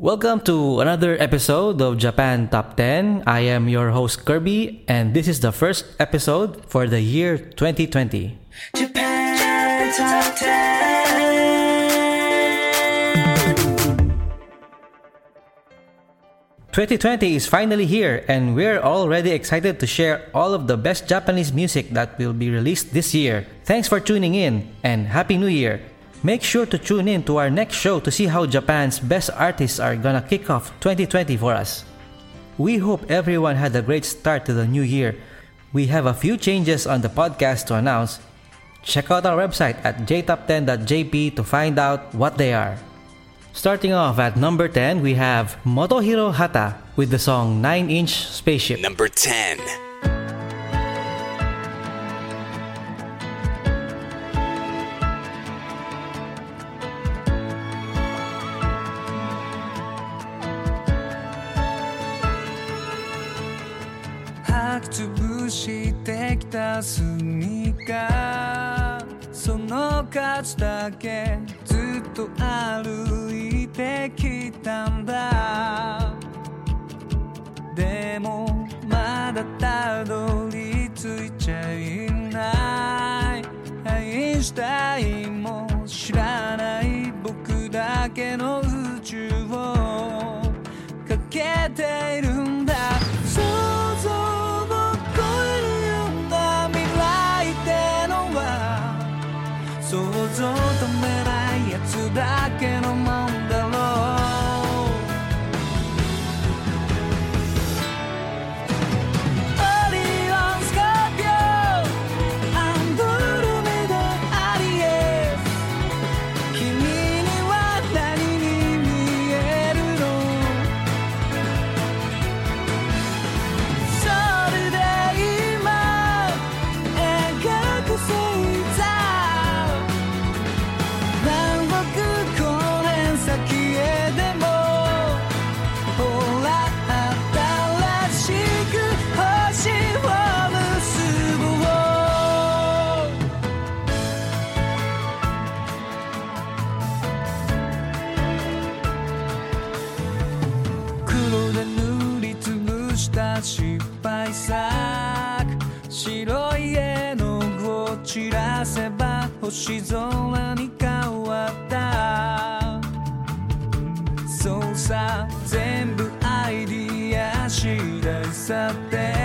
Welcome to another episode of Japan Top 10. I am your host Kirby, and this is the first episode for the year 2020. Japan Top 10. 2020 is finally here, and we're already excited to share all of the best Japanese music that will be released this year. Thanks for tuning in, and Happy New Year! Make sure to tune in to our next show to see how Japan's best artists are gonna kick off 2020 for us. We hope everyone had a great start to the new year. We have a few changes on the podcast to announce. Check out our website at jtop10.jp to find out what they are. Starting off at number 10, we have Motohiro Hata with the song 9 Inch Spaceship. Number 10. してきたスニーカーその数だけずっと歩いてきたんだ。でもまだたどり着いちゃいない。アインシュタインも知らない僕だけの宇宙をかけている。星空に変わった。そうさ全部アイディア次第。さて。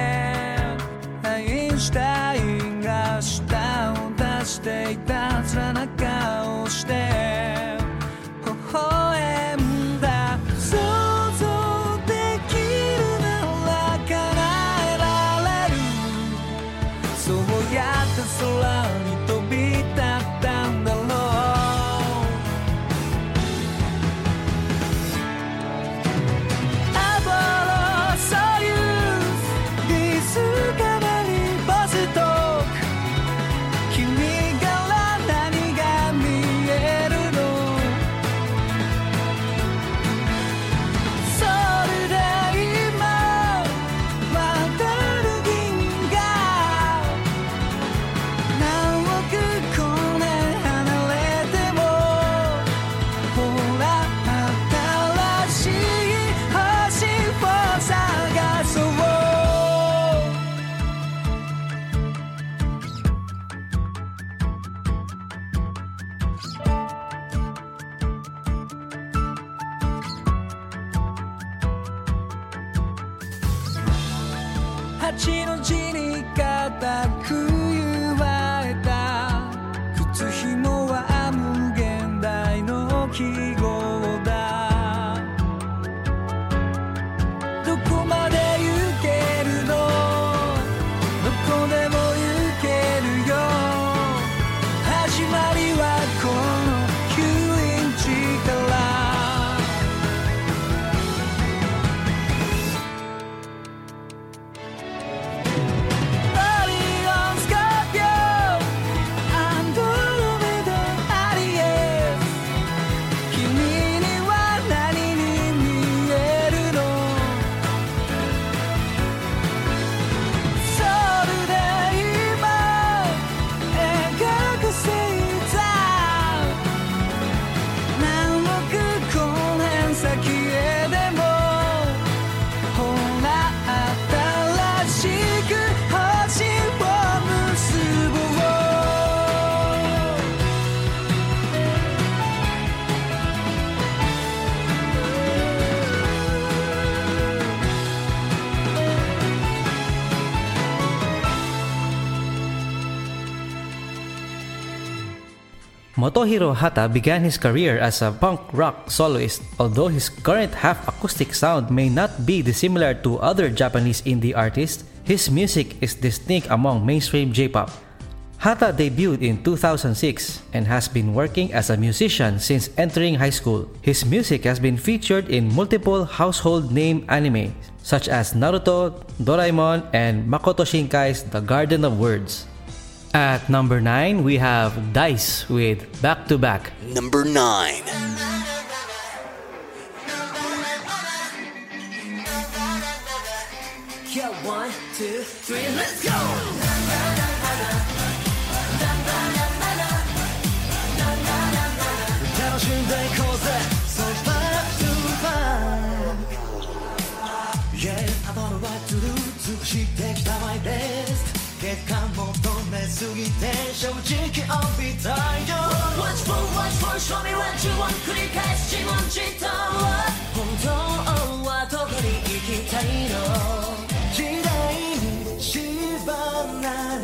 Motohiro Hata began his career as a punk rock soloist, although his current half acoustic sound may not be dissimilar to other Japanese indie artists, his music is distinct among mainstream J-pop. Hata debuted in 2006 and has been working as a musician since entering high school. His music has been featured in multiple household name anime such as Naruto, Doraemon, and Makoto Shinkai's The Garden of Words. At number 9, we have Da-iCE with Back to Back. Number 9. Yeah, one, two, three, let's go! めすぎて正直怯びたいよ。Watch for, watch for, show me what you want. 繰り返す自問自答。本当はどこに行きたいの？時代に縛られ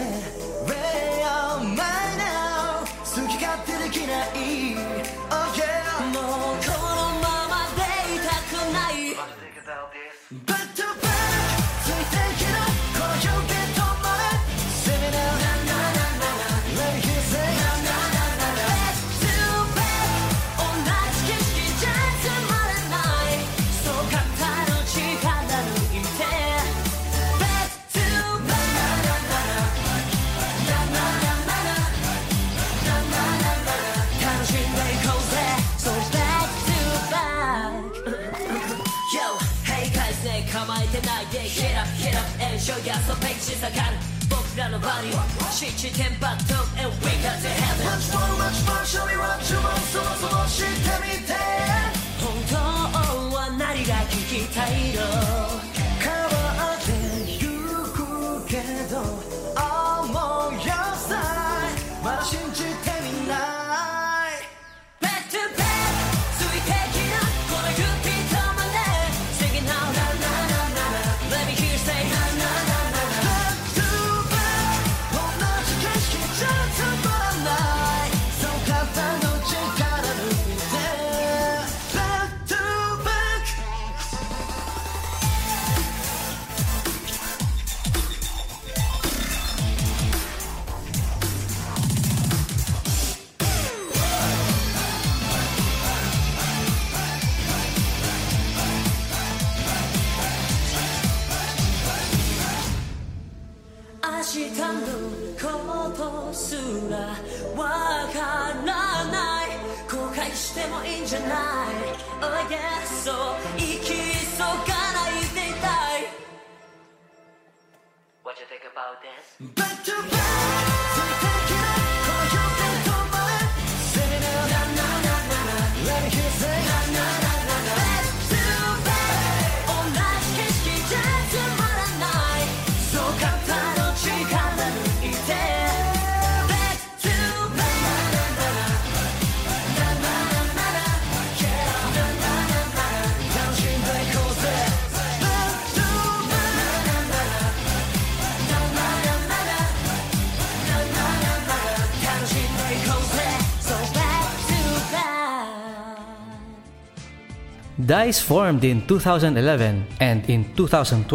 Where am I now 好き勝手できない。Oh yeah もうこのままでいたくない。下がる。僕らのバディは七点バット。And we got to heaven Much more much more show me what you want そもそも知ってみて本当は何が聞きたいの？変わってゆくけど思いやさ。いまだ信じ Da-iCE formed in 2011 and in 2012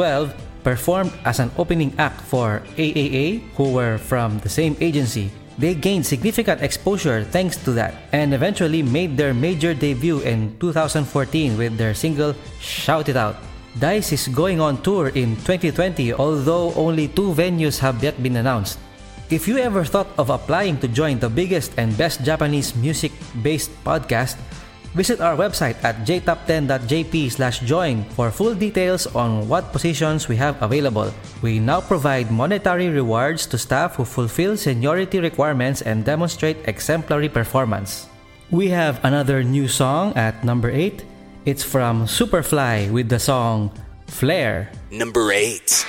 performed as an opening act for AAA, who were from the same agency. They gained significant exposure thanks to that and eventually made their major debut in 2014 with their single Shout It Out. Da-iCE is going on tour in 2020, although only two venues have yet been announced. If you ever thought of applying to join the biggest and best Japanese music based podcast, visit our website at jtop10.jp slash join for full details on what positions we have available. We now provide monetary rewards to staff who fulfill seniority requirements and demonstrate exemplary performance. We have another new song at number 8. It's from Superfly with the song Flare. Number 8.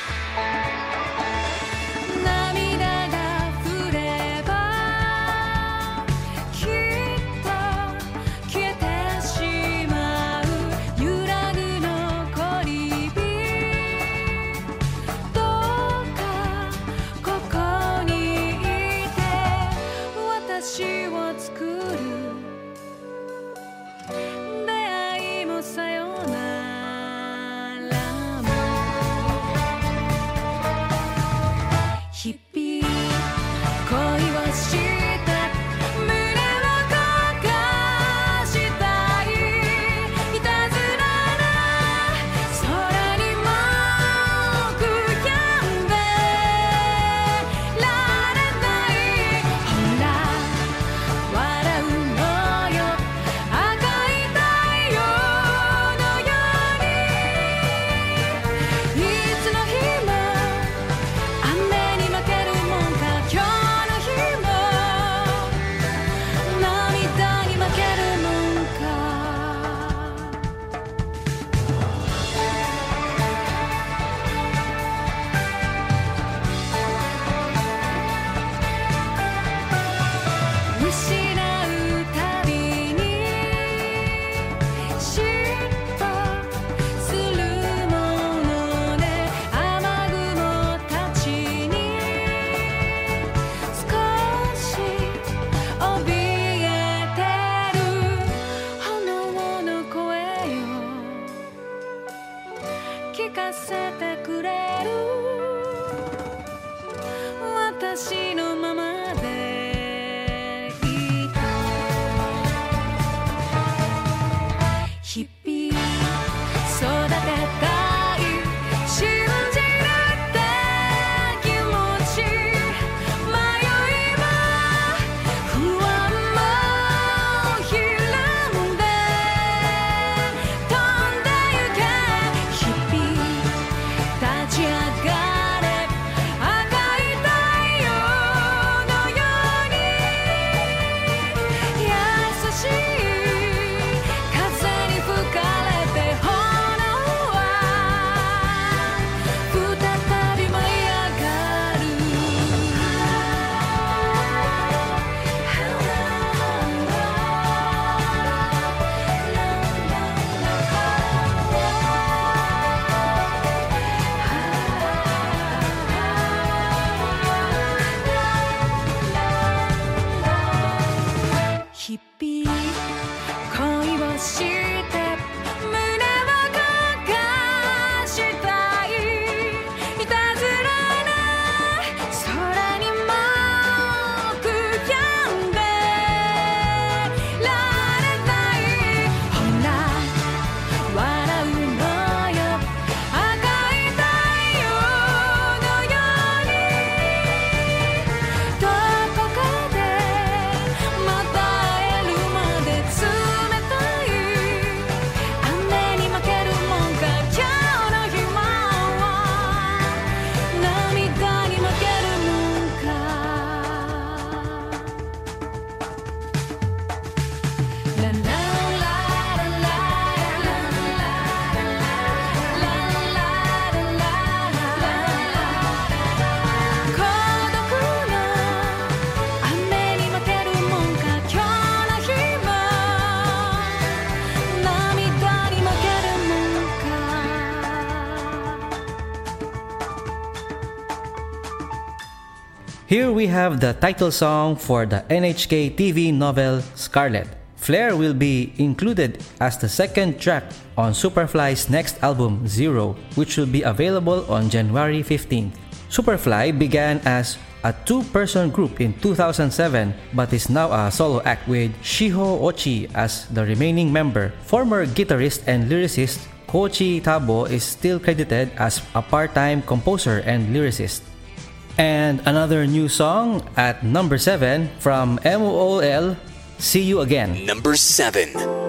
we have the title song for the NHK TV novel Scarlet. Flare will be included as the second track on Superfly's next album Zero, which will be available on January 15th. Superfly began as a two-person group in 2007 but is now a solo act with Shiho Ochi as the remaining member. Former guitarist and lyricist Koichi Tabo is still credited as a part-time composer and lyricist. And another new song at number 7 from MOOL, See You Again. Number 7.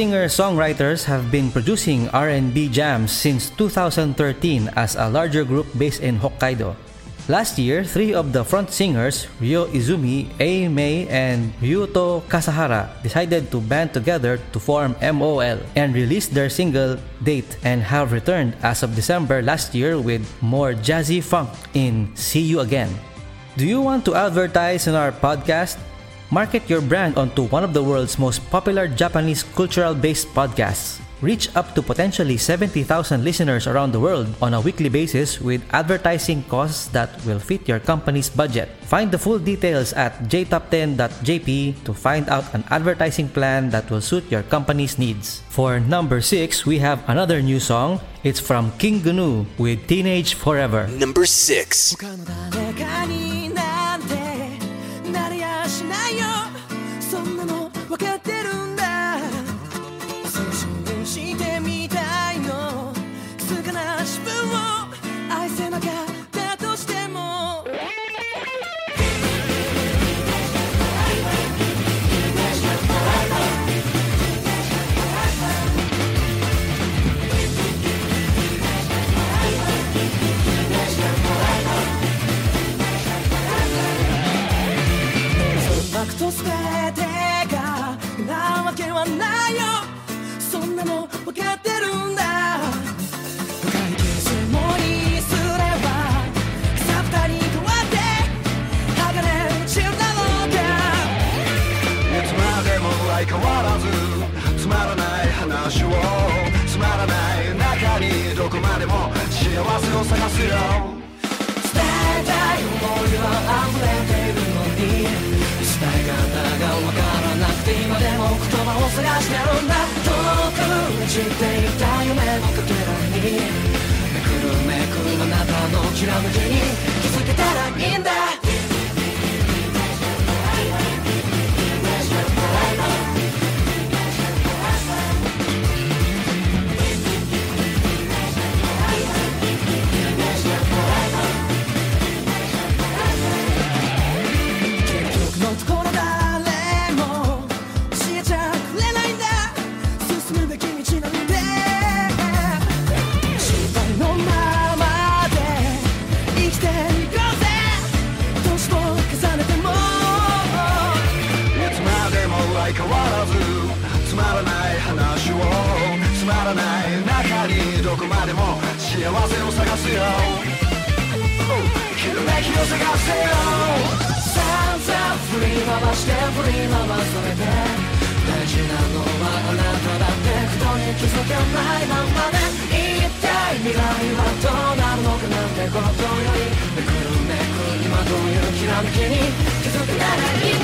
Singer-songwriters have been producing R&B jams since 2013 as a larger group based in Hokkaido. Last year, three of the front singers, Ryo Izumi, Ei Mei, and Ryuto Kasahara, decided to band together to form MOL and released their single Date and have returned as of December last year with more jazzy funk in See You Again. Do you want to advertise on our podcast? Market your brand onto one of the world's most popular Japanese cultural based podcasts. Reach up to potentially 70,000 listeners around the world on a weekly basis with advertising costs that will fit your company's budget. Find the full details at jtop10.jp to find out an advertising plan that will suit your company's needs. For number 6, we have another new song. It's from King Gnu with Teenage Forever. Number 6. の全てがなわけはないよ。そんなの分かってるんだ。深い傷もにすればさったに変わって鋼るだろうか。いつまでも相変わらずつまらない話をつまらない中にどこまでも幸せを探すよ。探しなんだ遠く散っていた夢のかけらにめくるめくるあなたのきらめきに気づけたらいいんだ。気づかないままで一体未来はどうなるのかなんてことよりめくるめく今どういうきらめきに気づけならいい。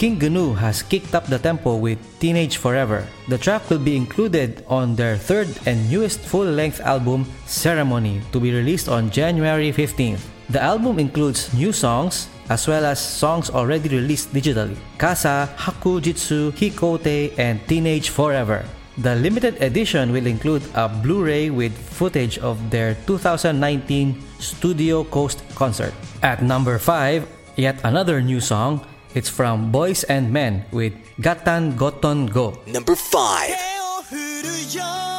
King Gnu has kicked up the tempo with Teenage Forever. The track will be included on their third and newest full-length album, Ceremony, to be released on January 15th. The album includes new songs, as well as songs already released digitally Kasa, Hakujitsu, Hikoutei, and Teenage Forever. The limited edition will include a Blu ray with footage of their 2019 Studio Coast concert. At number 5, yet another new song it's from Boys and Men with Gatan Goton Go. Number 5.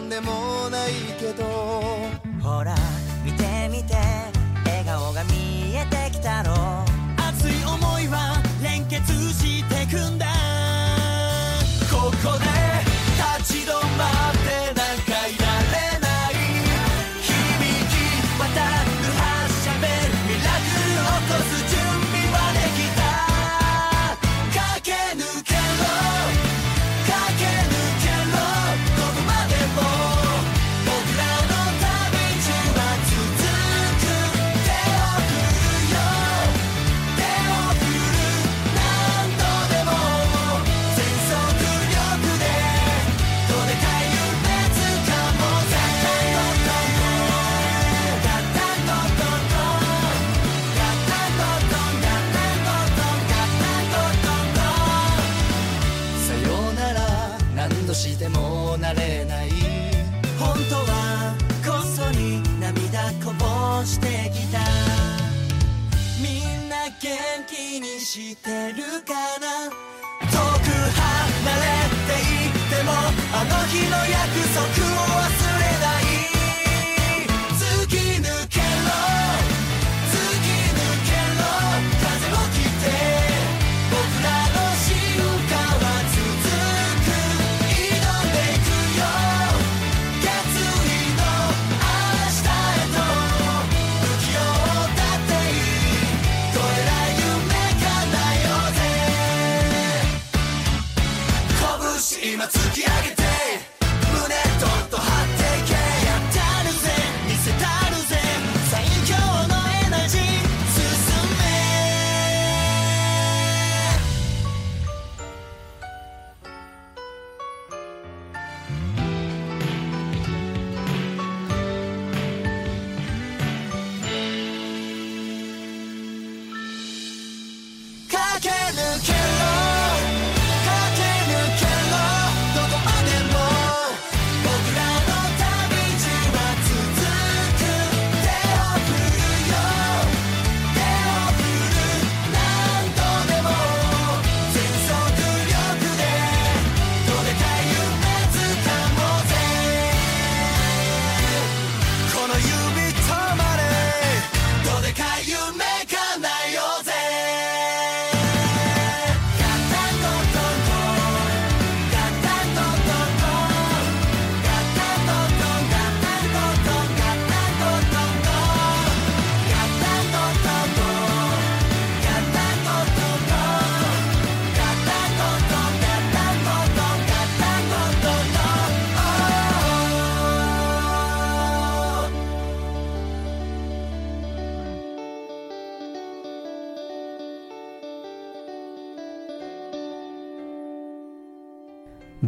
んでもないけど。ほら見てみて笑顔が見えてきたろ熱い思いは連結してくんだ。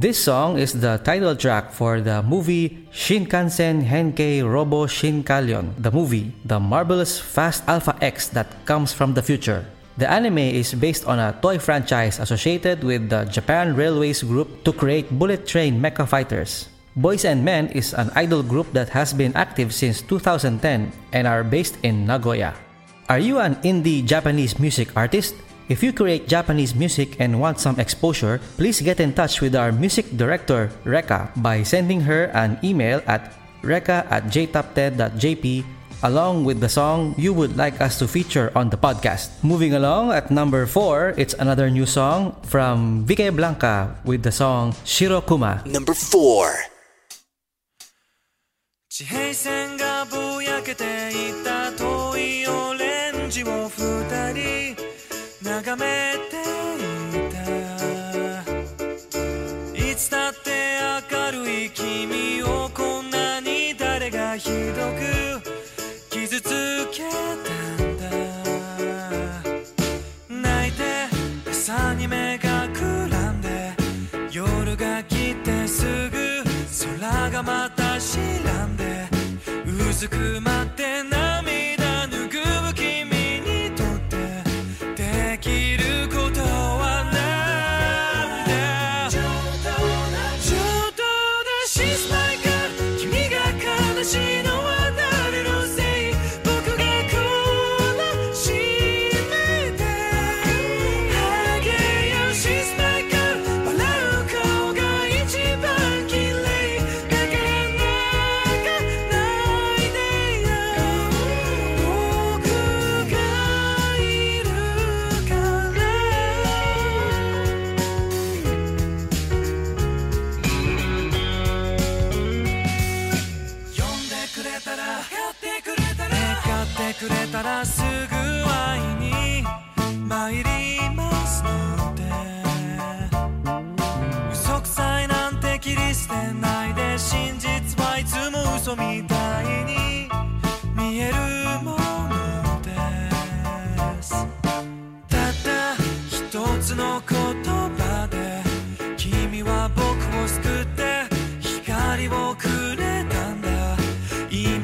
This song is the title track for the movie Shinkansen Henkei Robo Shinkalion, the movie, the marvelous Fast Alpha X that comes from the future. The anime is based on a toy franchise associated with the Japan Railways Group to create bullet train mecha fighters. Boys and Men is an idol group that has been active since 2010 and are based in Nagoya. Are you an indie Japanese music artist? If you create Japanese music and want some exposure, please get in touch with our music director, Reka, by sending her an email at reka at jtop10.jp along with the song you would like us to feature on the podcast. Moving along at number 4, it's another new song from Vickeblanka with the song Shirokuma. Number 4. 地平線がぼやけていた遠いオレンジを二人眺めていたいつだって明るい君をこんなに誰がひどく傷つけたんだ泣いて朝に目がくらんで夜が来てすぐ空がまた白んでうずくまって涙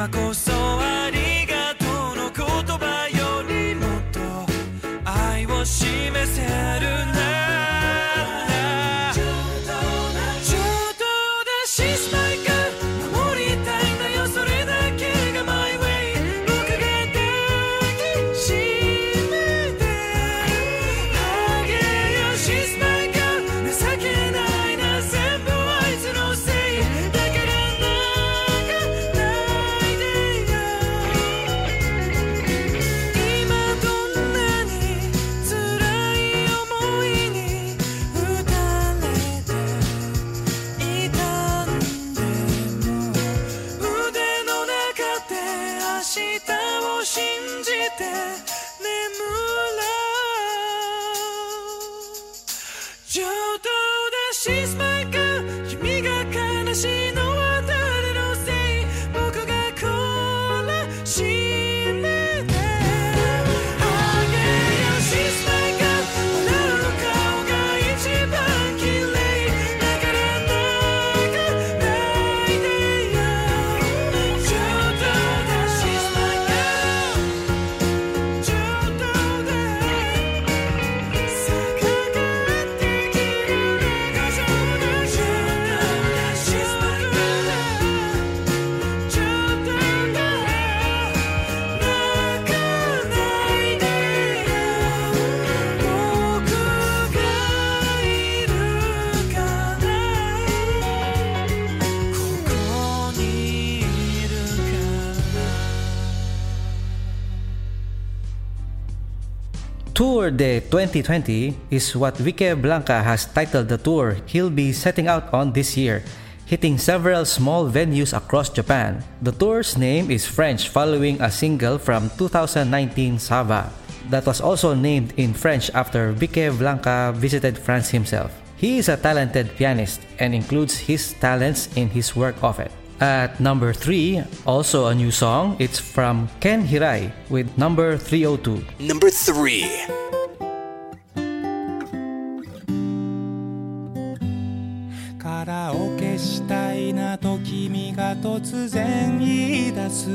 ma so. Tour de 2020 is what Vickeblanka has titled the tour he'll be setting out on this year, hitting several small venues across Japan. The tour's name is French following a single from 2019 Sava that was also named in French after Vickeblanka visited France himself. He is a talented pianist and includes his talents in his work of it. At number 3, also a new song, it's from Ken Hirai with number 302. Number 3. が突然言い出す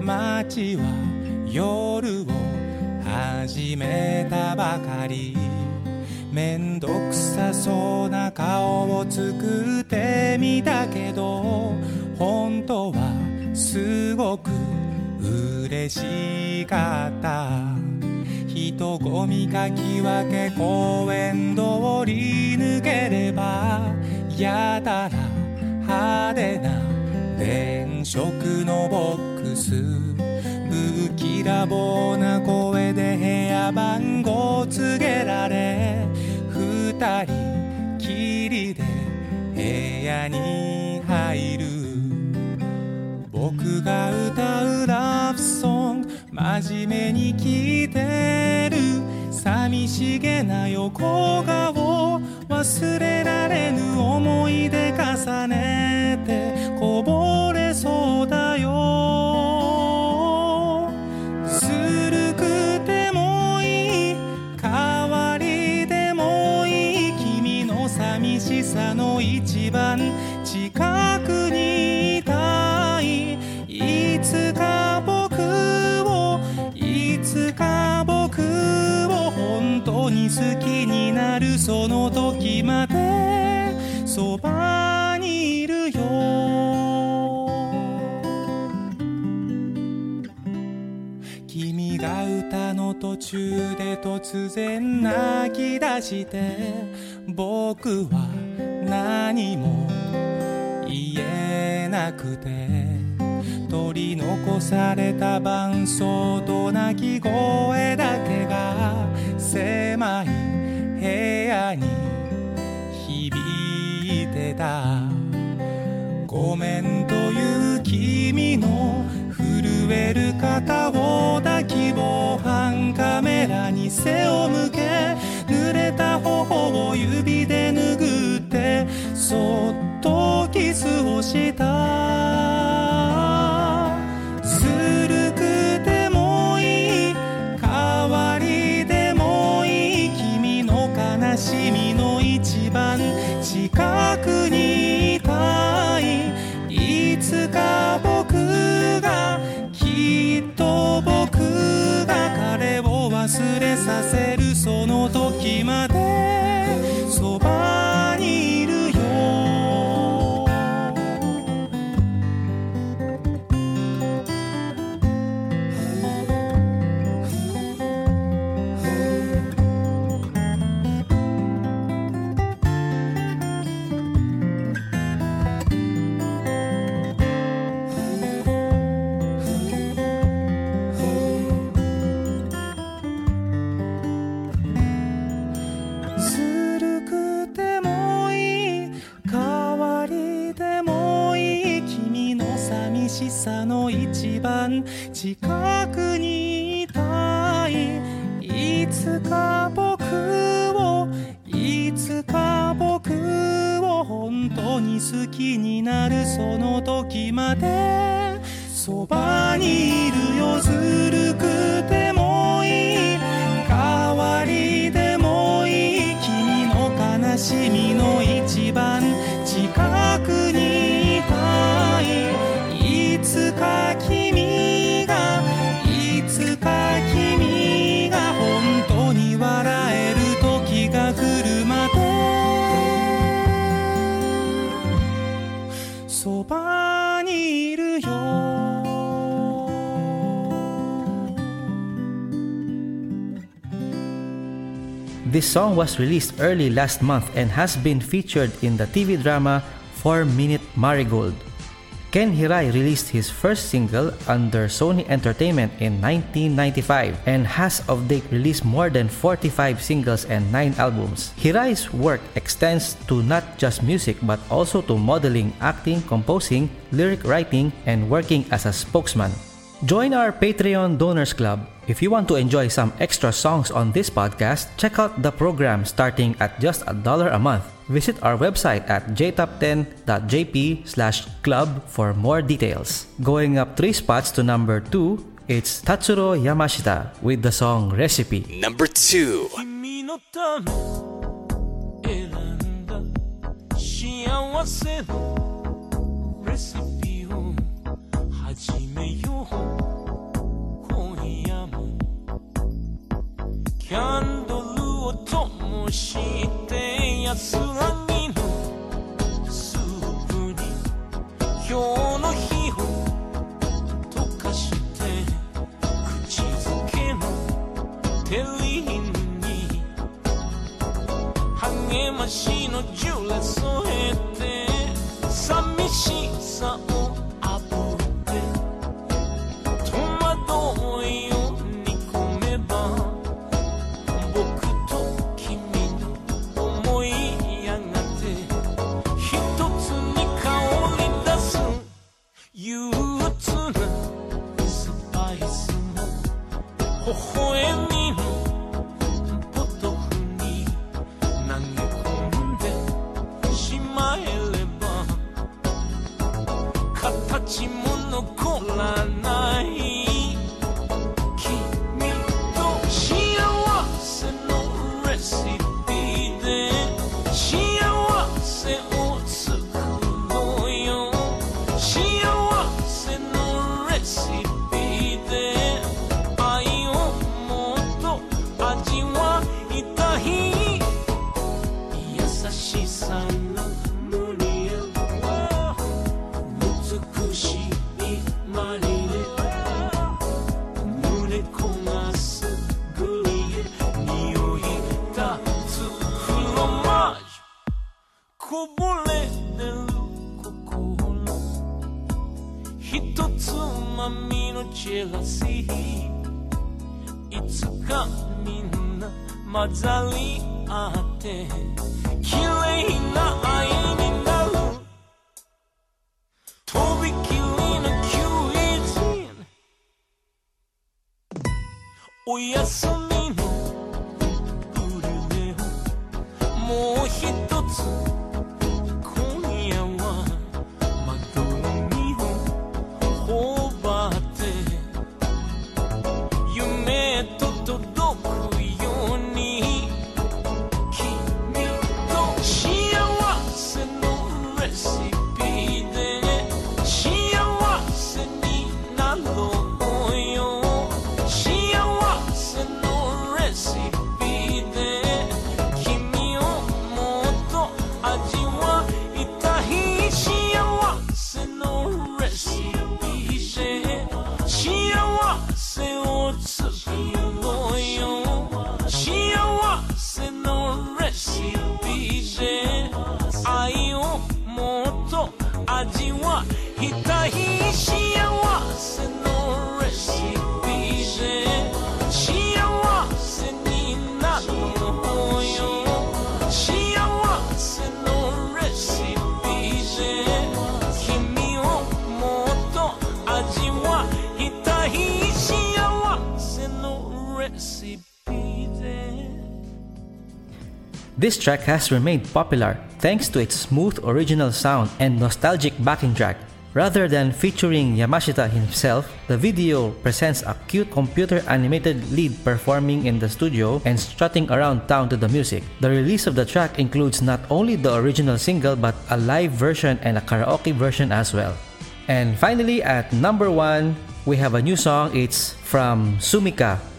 街は夜を始めたばかりめんどくさそうな顔を作ってみたけど 本当はすごく嬉しかった。人混みかき分け公園通り抜ければやたら派手な電飾のボックス不気らぼうな声で部屋番号告げられ二人きりで部屋に入る。僕が歌うラブソング真面目に聞いてる。寂しげな横顔忘れられぬ思い出重ねてその時までそばにいるよ。君が歌の途中で突然泣き出して僕は何も言えなくて取り残された伴奏と鳴き声だけが狭い部屋に響いてた。ごめんという君の震える肩を抱き防犯カメラに背を向け濡れた頬を指で拭ってそっとキスをした。そばにいるよ This song was released early last month and has been featured in the TV drama 4 Minute Marigold. Ken Hirai released his first single under Sony Entertainment in 1995 and has of date released more than 45 singles and 9 albums. Hirai's work extends to not just music but also to modeling, acting, composing, lyric writing, and working as a spokesman. Join our Patreon Donors Club. If you want to enjoy some extra songs on this podcast, check out the program starting at just a dollar a month. Visit our website at jtop10.jp slash club for more details. Going up three spots to number two, it's Tatsuro Yamashita with the song Recipe. Number 2. 君のため選んだ幸せのレシピ 始めよう。今夜も。キャンドルを灯して安らぎの。スープに今日の日を溶かして口づけの。テリーヌに。励ましのジュレ添えて。寂しさを jealousy It's a gun in Mazali Ate This track has remained popular thanks to its smooth original sound and nostalgic backing track. Rather than featuring Yamashita himself, the video presents a cute computer animated lead performing in the studio and strutting around town to the music. The release of the track includes not only the original single but a live version and a karaoke version as well. And finally, at number one, we have a new song. It's from Sumika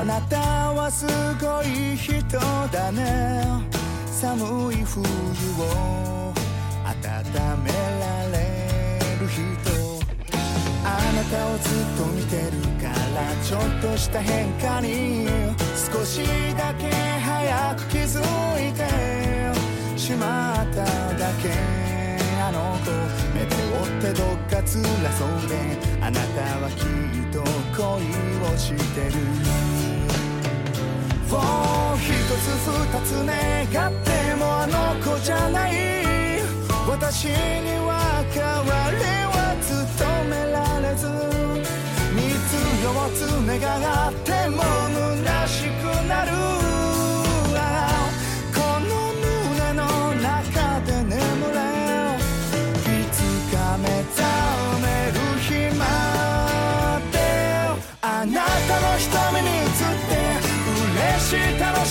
あなたはすごい人だね。寒い冬を温められる人。あなたをずっと見てるからちょっとした変化に。少しだけ早く気づいて。しまっただけ。あの子。ってどっか辛そうであなたはきっと恋をしてる。For 一つ二つ願ってもあの子じゃない。私には変わりは務められず。三つ四つ願っても虚しく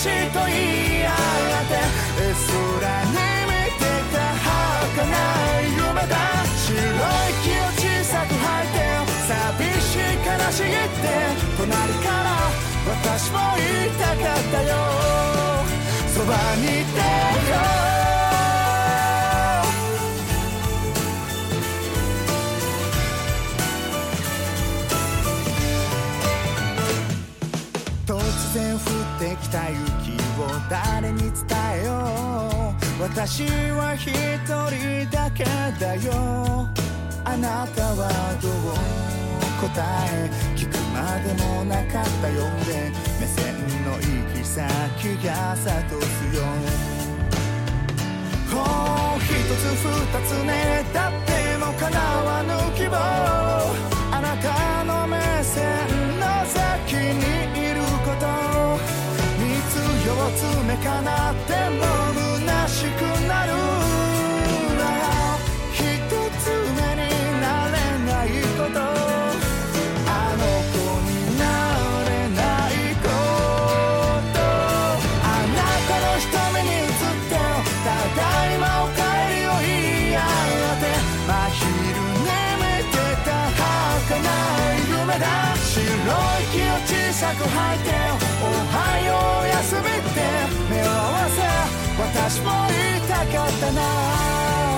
しいと言い合って。空に見てた儚い夢だ。白い木を小さく吐いて。寂しい悲しげって。隣から私も言いたかったよ。そばにいて。私は一人だけだよ。あなたはどう？答え聞くまでもなかったようで目線の行き先が諭すよ。Oh 一つ二つねだっても叶わぬ希望。あなたの目線の先にいること。密を詰めかなってもを小さく吐いておはようおやすみって目を合わせ私も言いたかったな。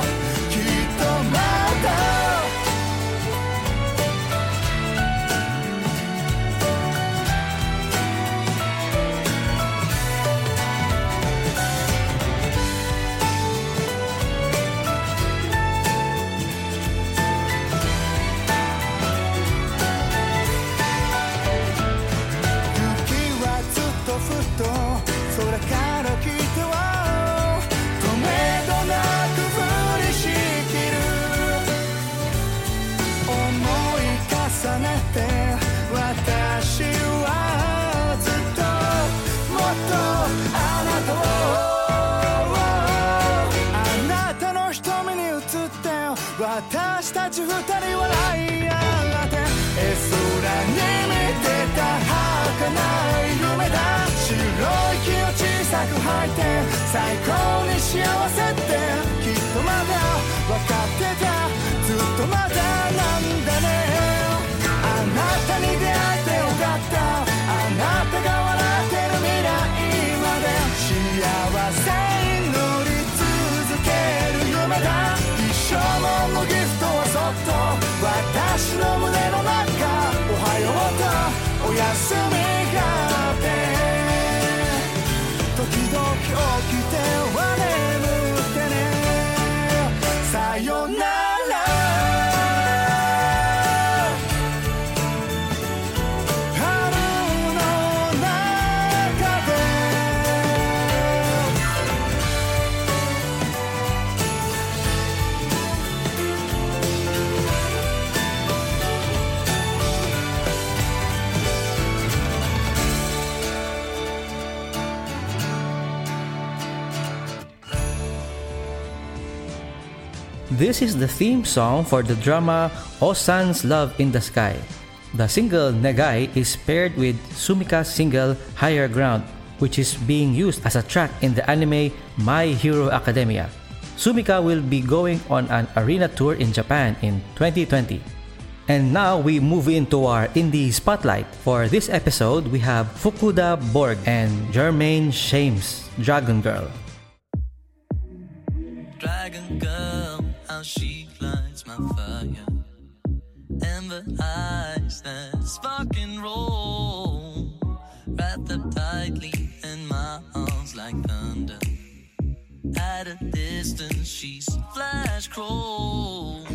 儚い夢だ白い息を小さく吐いて最高に幸せってきっとまだ分かってたずっとまだなんだねあなたに出会えてよかったあなたが笑ってる未来まで幸せに乗り続ける夢だ一生ものギフトはそっと うとおやす This is the theme song for the drama Ossan's Love in the Sky. The single Negai is paired with Sumika's single Higher Ground, which is being used as a track in the anime My Hero Academia. Sumika will be going on an arena tour in Japan in 2020. And now we move into our indie spotlight. For this episode, we have Fukuda Borg and Germaine Shames, Dragon Girl. Dragon girl, how she lights my fire. Amber eyes that spark and roll. Wrapped up tightly in my arms like thunder. At a distance, she's flash cold.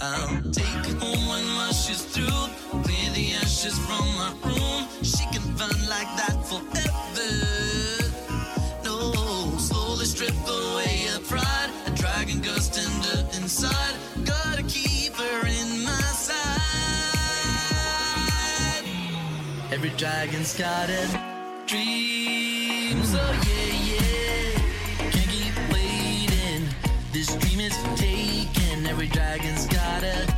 I'll take her home when she's through. Clear the ashes from my room. She can burn like that forever. No, slowly strip away her pride. A dragon her in Every dragon's got a dream. So oh yeah, yeah. Can't keep waiting. This dream is taken. Every dragon's got a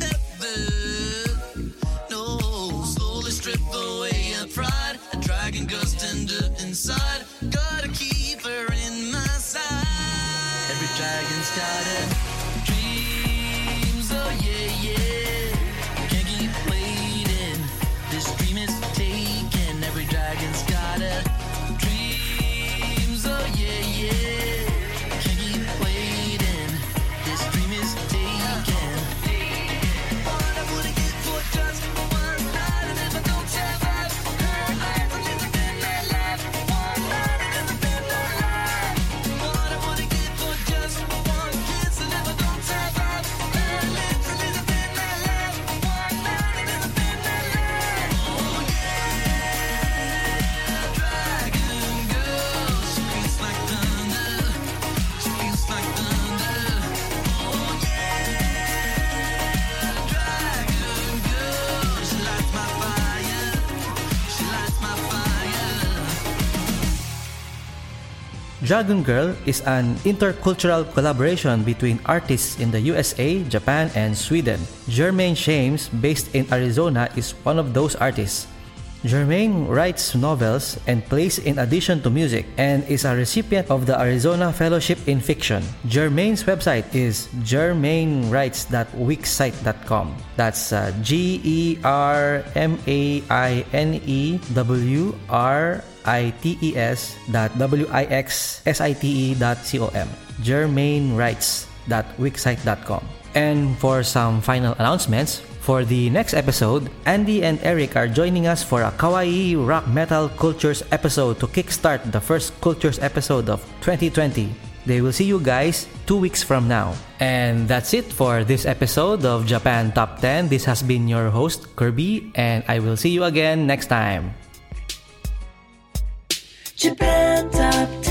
dragon's got Dragon Girl is an intercultural collaboration between artists in the USA, Japan, and Sweden. Jermaine Shames, based in Arizona, is one of those artists. Germaine writes novels and plays in addition to music and is a recipient of the Arizona Fellowship in Fiction. Germaine's website is germainewrites.wixsite.com. That's uh, G E R M A I N E W R I T E S dot W I X S I T E dot C O M. germainewrites.wixsite.com. And for some final announcements, for the next episode, Andy and Eric are joining us for a Kawaii Rock Metal Cultures episode to kickstart the first Cultures episode of 2020. They will see you guys two weeks from now. And that's it for this episode of Japan Top 10. This has been your host, Kirby, and I will see you again next time. Japan Top 10,